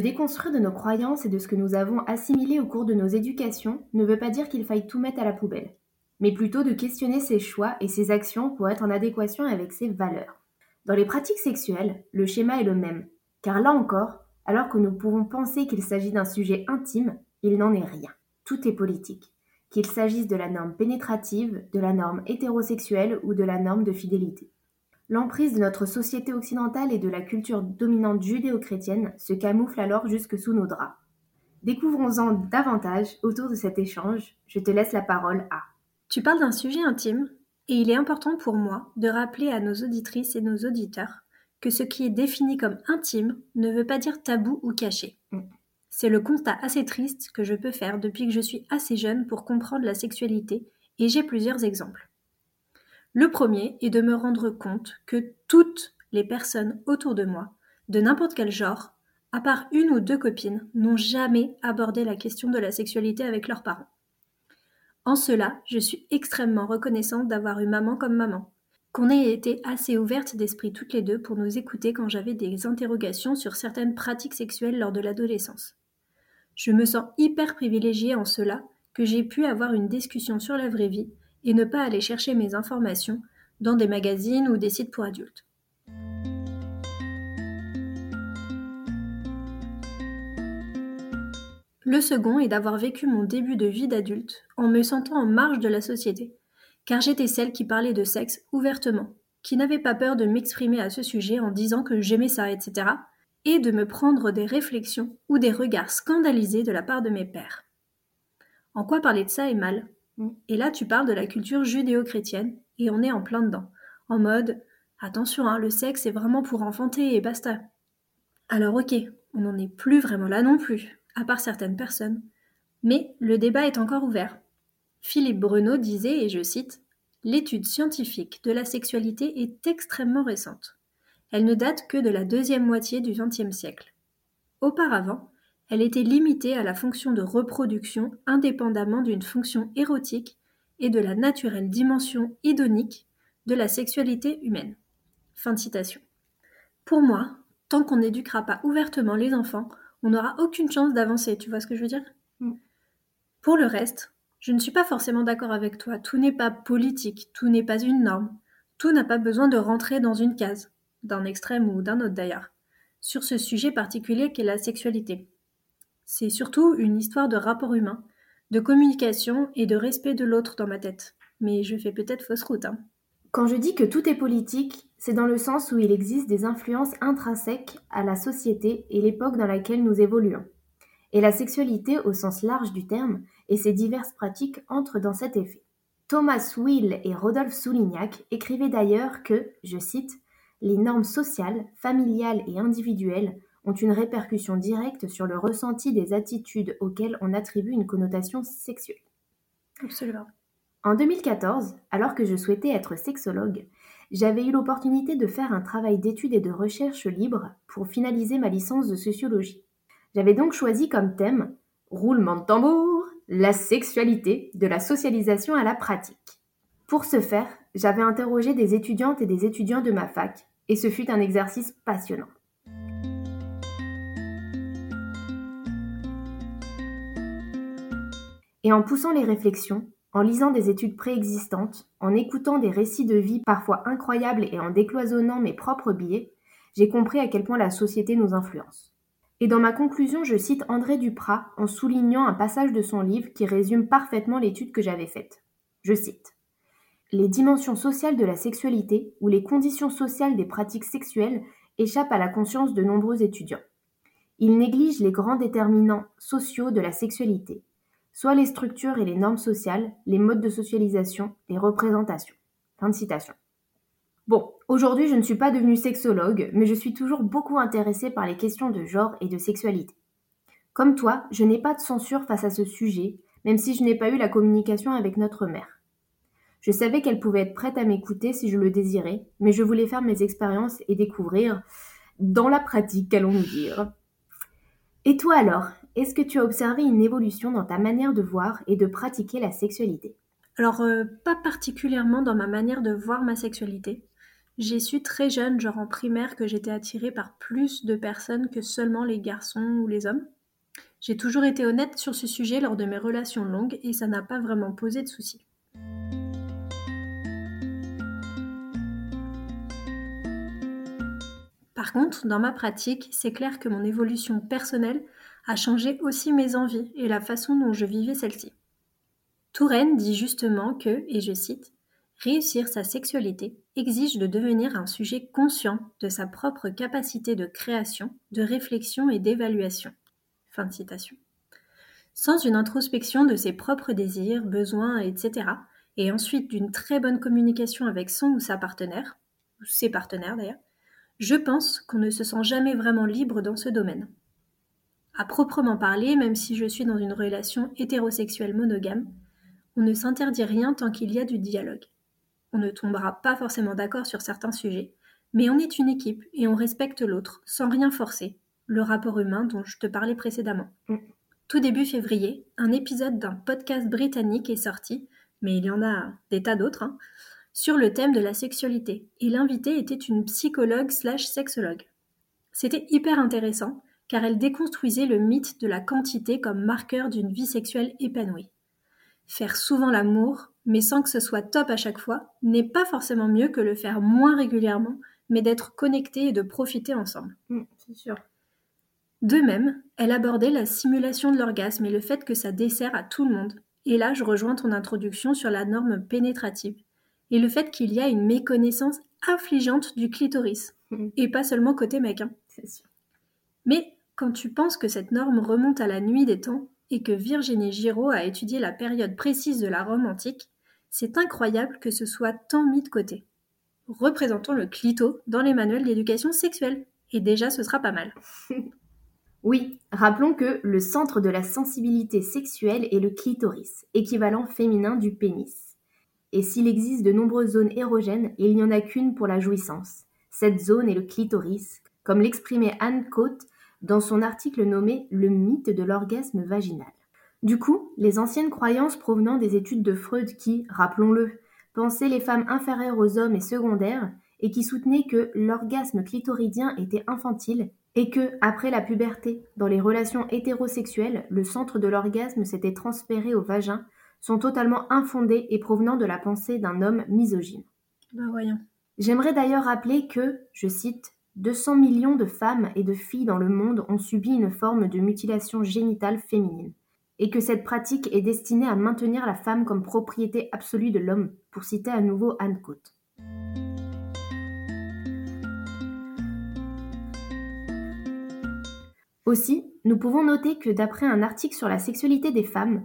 déconstruire de nos croyances et de ce que nous avons assimilé au cours de nos éducations ne veut pas dire qu'il faille tout mettre à la poubelle, mais plutôt de questionner ses choix et ses actions pour être en adéquation avec ses valeurs. Dans les pratiques sexuelles, le schéma est le même, car là encore, alors que nous pouvons penser qu'il s'agit d'un sujet intime, il n'en est rien. Tout est politique, qu'il s'agisse de la norme pénétrative, de la norme hétérosexuelle ou de la norme de fidélité. L'emprise de notre société occidentale et de la culture dominante judéo-chrétienne se camoufle alors jusque sous nos draps. Découvrons-en davantage autour de cet échange. Je te laisse la parole à. Tu parles d'un sujet intime, et il est important pour moi de rappeler à nos auditrices et nos auditeurs que ce qui est défini comme intime ne veut pas dire tabou ou caché. Mm. C'est le constat assez triste que je peux faire depuis que je suis assez jeune pour comprendre la sexualité, et j'ai plusieurs exemples. Le premier est de me rendre compte que toutes les personnes autour de moi, de n'importe quel genre, à part une ou deux copines, n'ont jamais abordé la question de la sexualité avec leurs parents. En cela, je suis extrêmement reconnaissante d'avoir eu maman comme maman, qu'on ait été assez ouvertes d'esprit toutes les deux pour nous écouter quand j'avais des interrogations sur certaines pratiques sexuelles lors de l'adolescence. Je me sens hyper privilégiée en cela que j'ai pu avoir une discussion sur la vraie vie et ne pas aller chercher mes informations dans des magazines ou des sites pour adultes. Le second est d'avoir vécu mon début de vie d'adulte en me sentant en marge de la société, car j'étais celle qui parlait de sexe ouvertement, qui n'avait pas peur de m'exprimer à ce sujet en disant que j'aimais ça, etc., et de me prendre des réflexions ou des regards scandalisés de la part de mes pères. En quoi parler de ça est mal? Et là, tu parles de la culture judéo-chrétienne, et on est en plein dedans. En mode, attention, hein, le sexe est vraiment pour enfanter et basta. Alors ok, on n'en est plus vraiment là non plus, à part certaines personnes. Mais le débat est encore ouvert. Philippe Bruno disait, et je cite, L'étude scientifique de la sexualité est extrêmement récente. Elle ne date que de la deuxième moitié du XXe siècle. Auparavant, elle était limitée à la fonction de reproduction indépendamment d'une fonction érotique et de la naturelle dimension idonique de la sexualité humaine. Fin de citation. Pour moi, tant qu'on n'éduquera pas ouvertement les enfants, on n'aura aucune chance d'avancer, tu vois ce que je veux dire? Mm. Pour le reste, je ne suis pas forcément d'accord avec toi, tout n'est pas politique, tout n'est pas une norme, tout n'a pas besoin de rentrer dans une case, d'un extrême ou d'un autre d'ailleurs, sur ce sujet particulier qu'est la sexualité. C'est surtout une histoire de rapport humain, de communication et de respect de l'autre dans ma tête. Mais je fais peut-être fausse route. Hein. Quand je dis que tout est politique, c'est dans le sens où il existe des influences intrinsèques à la société et l'époque dans laquelle nous évoluons. Et la sexualité au sens large du terme et ses diverses pratiques entrent dans cet effet. Thomas Will et Rodolphe Soulignac écrivaient d'ailleurs que, je cite, les normes sociales, familiales et individuelles ont une répercussion directe sur le ressenti des attitudes auxquelles on attribue une connotation sexuelle. Absolument. En 2014, alors que je souhaitais être sexologue, j'avais eu l'opportunité de faire un travail d'étude et de recherche libre pour finaliser ma licence de sociologie. J'avais donc choisi comme thème roulement de tambour, la sexualité, de la socialisation à la pratique. Pour ce faire, j'avais interrogé des étudiantes et des étudiants de ma fac, et ce fut un exercice passionnant. Et en poussant les réflexions, en lisant des études préexistantes, en écoutant des récits de vie parfois incroyables et en décloisonnant mes propres biais, j'ai compris à quel point la société nous influence. Et dans ma conclusion, je cite André Duprat en soulignant un passage de son livre qui résume parfaitement l'étude que j'avais faite. Je cite Les dimensions sociales de la sexualité ou les conditions sociales des pratiques sexuelles échappent à la conscience de nombreux étudiants. Ils négligent les grands déterminants sociaux de la sexualité, soit les structures et les normes sociales, les modes de socialisation, les représentations. Fin de citation. Bon, aujourd'hui je ne suis pas devenue sexologue, mais je suis toujours beaucoup intéressée par les questions de genre et de sexualité. Comme toi, je n'ai pas de censure face à ce sujet, même si je n'ai pas eu la communication avec notre mère. Je savais qu'elle pouvait être prête à m'écouter si je le désirais, mais je voulais faire mes expériences et découvrir, dans la pratique, qu'allons-nous dire? Et toi alors, est-ce que tu as observé une évolution dans ta manière de voir et de pratiquer la sexualité? Alors, euh, pas particulièrement dans ma manière de voir ma sexualité. J'ai su très jeune, genre en primaire, que j'étais attirée par plus de personnes que seulement les garçons ou les hommes. J'ai toujours été honnête sur ce sujet lors de mes relations longues et ça n'a pas vraiment posé de soucis. Par contre, dans ma pratique, c'est clair que mon évolution personnelle a changé aussi mes envies et la façon dont je vivais celle-ci. Touraine dit justement que, et je cite, Réussir sa sexualité exige de devenir un sujet conscient de sa propre capacité de création, de réflexion et d'évaluation. Fin de citation. Sans une introspection de ses propres désirs, besoins, etc., et ensuite d'une très bonne communication avec son ou sa partenaire, ou ses partenaires d'ailleurs, je pense qu'on ne se sent jamais vraiment libre dans ce domaine. À proprement parler, même si je suis dans une relation hétérosexuelle monogame, on ne s'interdit rien tant qu'il y a du dialogue. On ne tombera pas forcément d'accord sur certains sujets, mais on est une équipe et on respecte l'autre sans rien forcer, le rapport humain dont je te parlais précédemment. Mm. Tout début février, un épisode d'un podcast britannique est sorti, mais il y en a des tas d'autres, hein, sur le thème de la sexualité, et l'invité était une psychologue slash sexologue. C'était hyper intéressant, car elle déconstruisait le mythe de la quantité comme marqueur d'une vie sexuelle épanouie. Faire souvent l'amour, mais sans que ce soit top à chaque fois, n'est pas forcément mieux que le faire moins régulièrement, mais d'être connecté et de profiter ensemble. Mm, c'est sûr. De même, elle abordait la simulation de l'orgasme et le fait que ça dessert à tout le monde. Et là, je rejoins ton introduction sur la norme pénétrative et le fait qu'il y a une méconnaissance affligeante du clitoris. Mm. Et pas seulement côté mec. Hein. C'est sûr. Mais quand tu penses que cette norme remonte à la nuit des temps, et que Virginie Giraud a étudié la période précise de la Rome antique, c'est incroyable que ce soit tant mis de côté. Représentons le clito dans les manuels d'éducation sexuelle, et déjà ce sera pas mal. oui, rappelons que le centre de la sensibilité sexuelle est le clitoris, équivalent féminin du pénis. Et s'il existe de nombreuses zones érogènes, il n'y en a qu'une pour la jouissance. Cette zone est le clitoris, comme l'exprimait Anne Cote dans son article nommé Le mythe de l'orgasme vaginal. Du coup, les anciennes croyances provenant des études de Freud qui, rappelons-le, pensaient les femmes inférieures aux hommes et secondaires, et qui soutenaient que l'orgasme clitoridien était infantile, et que, après la puberté, dans les relations hétérosexuelles, le centre de l'orgasme s'était transféré au vagin, sont totalement infondées et provenant de la pensée d'un homme misogyne. Ben voyons. J'aimerais d'ailleurs rappeler que, je cite, 200 millions de femmes et de filles dans le monde ont subi une forme de mutilation génitale féminine, et que cette pratique est destinée à maintenir la femme comme propriété absolue de l'homme, pour citer à nouveau Anne Cote. Aussi, nous pouvons noter que d'après un article sur la sexualité des femmes,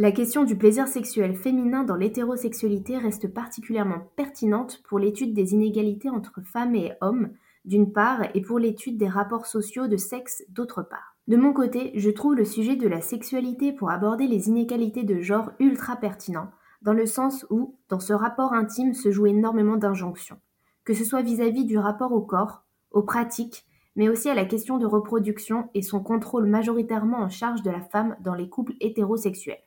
la question du plaisir sexuel féminin dans l'hétérosexualité reste particulièrement pertinente pour l'étude des inégalités entre femmes et hommes d'une part, et pour l'étude des rapports sociaux de sexe d'autre part. De mon côté, je trouve le sujet de la sexualité pour aborder les inégalités de genre ultra pertinent, dans le sens où, dans ce rapport intime, se joue énormément d'injonctions. que ce soit vis-à-vis du rapport au corps, aux pratiques, mais aussi à la question de reproduction et son contrôle majoritairement en charge de la femme dans les couples hétérosexuels.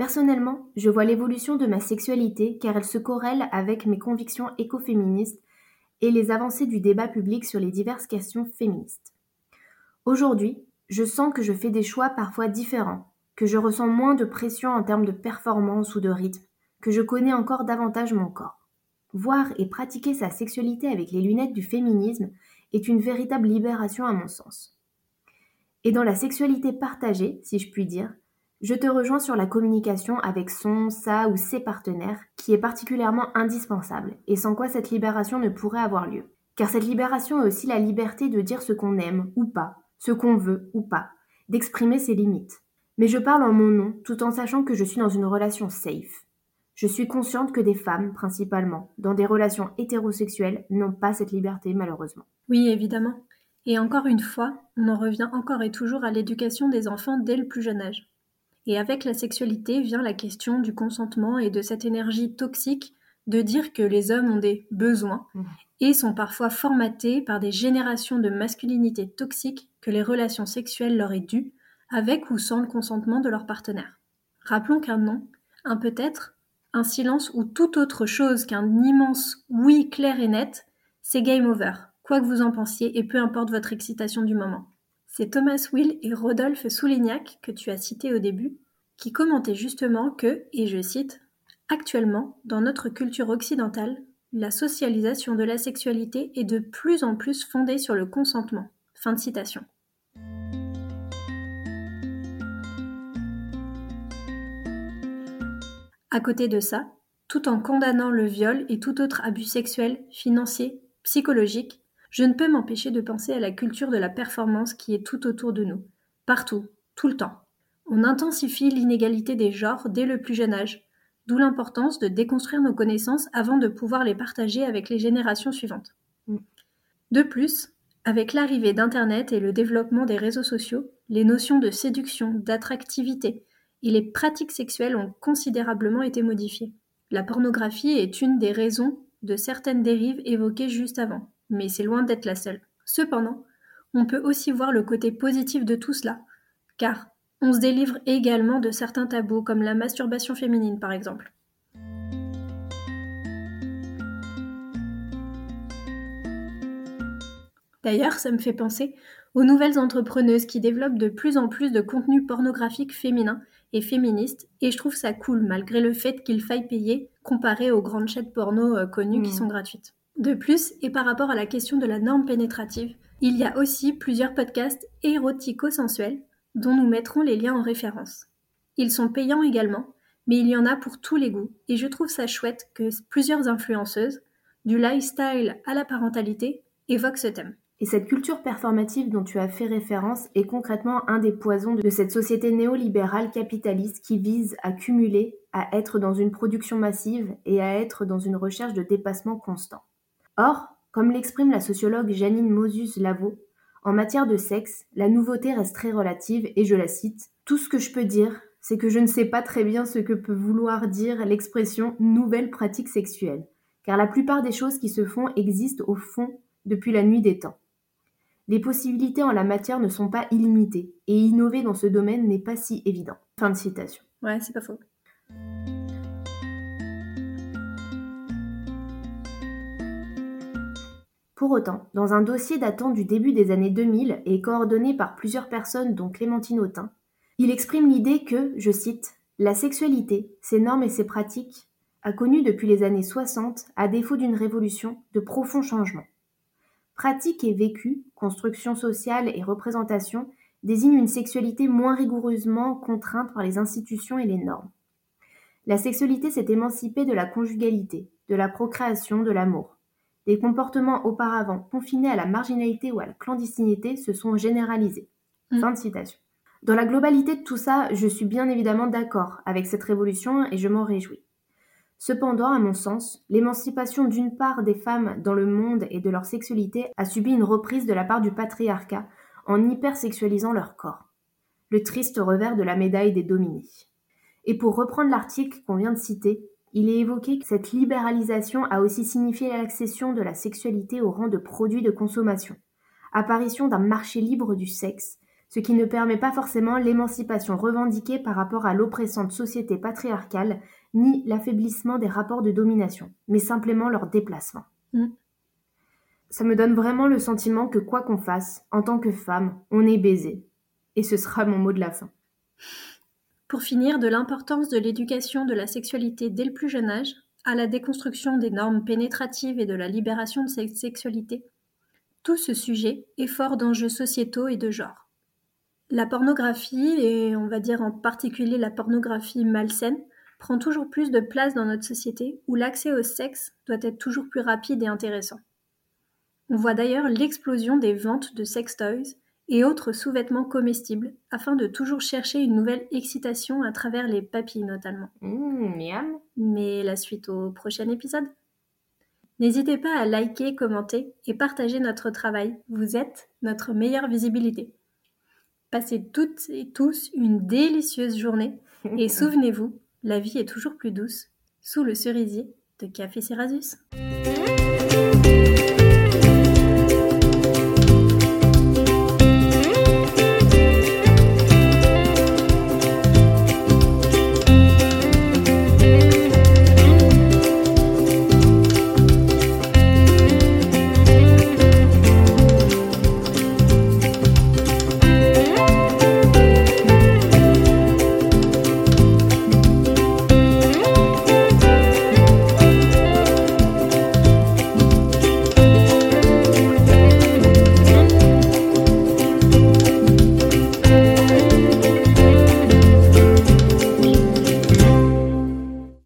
Personnellement, je vois l'évolution de ma sexualité car elle se corrèle avec mes convictions écoféministes et les avancées du débat public sur les diverses questions féministes. Aujourd'hui, je sens que je fais des choix parfois différents, que je ressens moins de pression en termes de performance ou de rythme, que je connais encore davantage mon corps. Voir et pratiquer sa sexualité avec les lunettes du féminisme est une véritable libération à mon sens. Et dans la sexualité partagée, si je puis dire, je te rejoins sur la communication avec son, sa ou ses partenaires, qui est particulièrement indispensable, et sans quoi cette libération ne pourrait avoir lieu. Car cette libération est aussi la liberté de dire ce qu'on aime ou pas, ce qu'on veut ou pas, d'exprimer ses limites. Mais je parle en mon nom, tout en sachant que je suis dans une relation safe. Je suis consciente que des femmes, principalement, dans des relations hétérosexuelles, n'ont pas cette liberté, malheureusement. Oui, évidemment. Et encore une fois, on en revient encore et toujours à l'éducation des enfants dès le plus jeune âge. Et avec la sexualité vient la question du consentement et de cette énergie toxique de dire que les hommes ont des besoins mmh. et sont parfois formatés par des générations de masculinité toxique que les relations sexuelles leur est dues, avec ou sans le consentement de leur partenaire. Rappelons qu'un non, un peut-être, un silence ou toute autre chose qu'un immense oui clair et net, c'est game over, quoi que vous en pensiez et peu importe votre excitation du moment. C'est Thomas Will et Rodolphe Soulignac, que tu as cité au début, qui commentaient justement que, et je cite, Actuellement, dans notre culture occidentale, la socialisation de la sexualité est de plus en plus fondée sur le consentement. Fin de citation. À côté de ça, tout en condamnant le viol et tout autre abus sexuel, financier, psychologique, je ne peux m'empêcher de penser à la culture de la performance qui est tout autour de nous, partout, tout le temps. On intensifie l'inégalité des genres dès le plus jeune âge, d'où l'importance de déconstruire nos connaissances avant de pouvoir les partager avec les générations suivantes. Mm. De plus, avec l'arrivée d'Internet et le développement des réseaux sociaux, les notions de séduction, d'attractivité, et les pratiques sexuelles ont considérablement été modifiées. La pornographie est une des raisons de certaines dérives évoquées juste avant, mais c'est loin d'être la seule. Cependant, on peut aussi voir le côté positif de tout cela, car on se délivre également de certains tabous comme la masturbation féminine par exemple. D'ailleurs, ça me fait penser aux nouvelles entrepreneuses qui développent de plus en plus de contenu pornographique féminin et féministe, et je trouve ça cool malgré le fait qu'il faille payer comparé aux grandes chaînes porno euh, connues qui mmh. sont gratuites. De plus, et par rapport à la question de la norme pénétrative, il y a aussi plusieurs podcasts érotico-sensuels dont nous mettrons les liens en référence. Ils sont payants également, mais il y en a pour tous les goûts, et je trouve ça chouette que plusieurs influenceuses, du lifestyle à la parentalité, évoquent ce thème. Et cette culture performative dont tu as fait référence est concrètement un des poisons de cette société néolibérale capitaliste qui vise à cumuler, à être dans une production massive et à être dans une recherche de dépassement constant. Or, comme l'exprime la sociologue Janine Mosus-Lavaux, en matière de sexe, la nouveauté reste très relative et je la cite Tout ce que je peux dire, c'est que je ne sais pas très bien ce que peut vouloir dire l'expression nouvelle pratique sexuelle, car la plupart des choses qui se font existent au fond depuis la nuit des temps. Les possibilités en la matière ne sont pas illimitées, et innover dans ce domaine n'est pas si évident. Fin de citation. Ouais, c'est pas faux. Pour autant, dans un dossier datant du début des années 2000 et coordonné par plusieurs personnes dont Clémentine Autain, il exprime l'idée que, je cite, La sexualité, ses normes et ses pratiques, a connu depuis les années 60, à défaut d'une révolution, de profonds changements. Pratique et vécu, construction sociale et représentation désignent une sexualité moins rigoureusement contrainte par les institutions et les normes. La sexualité s'est émancipée de la conjugalité, de la procréation, de l'amour. Des comportements auparavant confinés à la marginalité ou à la clandestinité se sont généralisés. Mm. Fin de citation. Dans la globalité de tout ça, je suis bien évidemment d'accord avec cette révolution et je m'en réjouis. Cependant, à mon sens, l'émancipation d'une part des femmes dans le monde et de leur sexualité a subi une reprise de la part du patriarcat en hypersexualisant leur corps. Le triste revers de la médaille des dominés. Et pour reprendre l'article qu'on vient de citer, il est évoqué que cette libéralisation a aussi signifié l'accession de la sexualité au rang de produit de consommation, apparition d'un marché libre du sexe, ce qui ne permet pas forcément l'émancipation revendiquée par rapport à l'oppressante société patriarcale, ni l'affaiblissement des rapports de domination, mais simplement leur déplacement. Mm. Ça me donne vraiment le sentiment que quoi qu'on fasse, en tant que femme, on est baisé. Et ce sera mon mot de la fin. Pour finir, de l'importance de l'éducation de la sexualité dès le plus jeune âge, à la déconstruction des normes pénétratives et de la libération de cette sexualité, tout ce sujet est fort d'enjeux sociétaux et de genre. La pornographie, et on va dire en particulier la pornographie malsaine, prend toujours plus de place dans notre société où l'accès au sexe doit être toujours plus rapide et intéressant. On voit d'ailleurs l'explosion des ventes de sex toys et autres sous-vêtements comestibles afin de toujours chercher une nouvelle excitation à travers les papilles notamment. Mmh, miam. Mais la suite au prochain épisode. N'hésitez pas à liker, commenter et partager notre travail. Vous êtes notre meilleure visibilité. Passez toutes et tous une délicieuse journée et souvenez-vous, la vie est toujours plus douce sous le cerisier de Café Cerasus.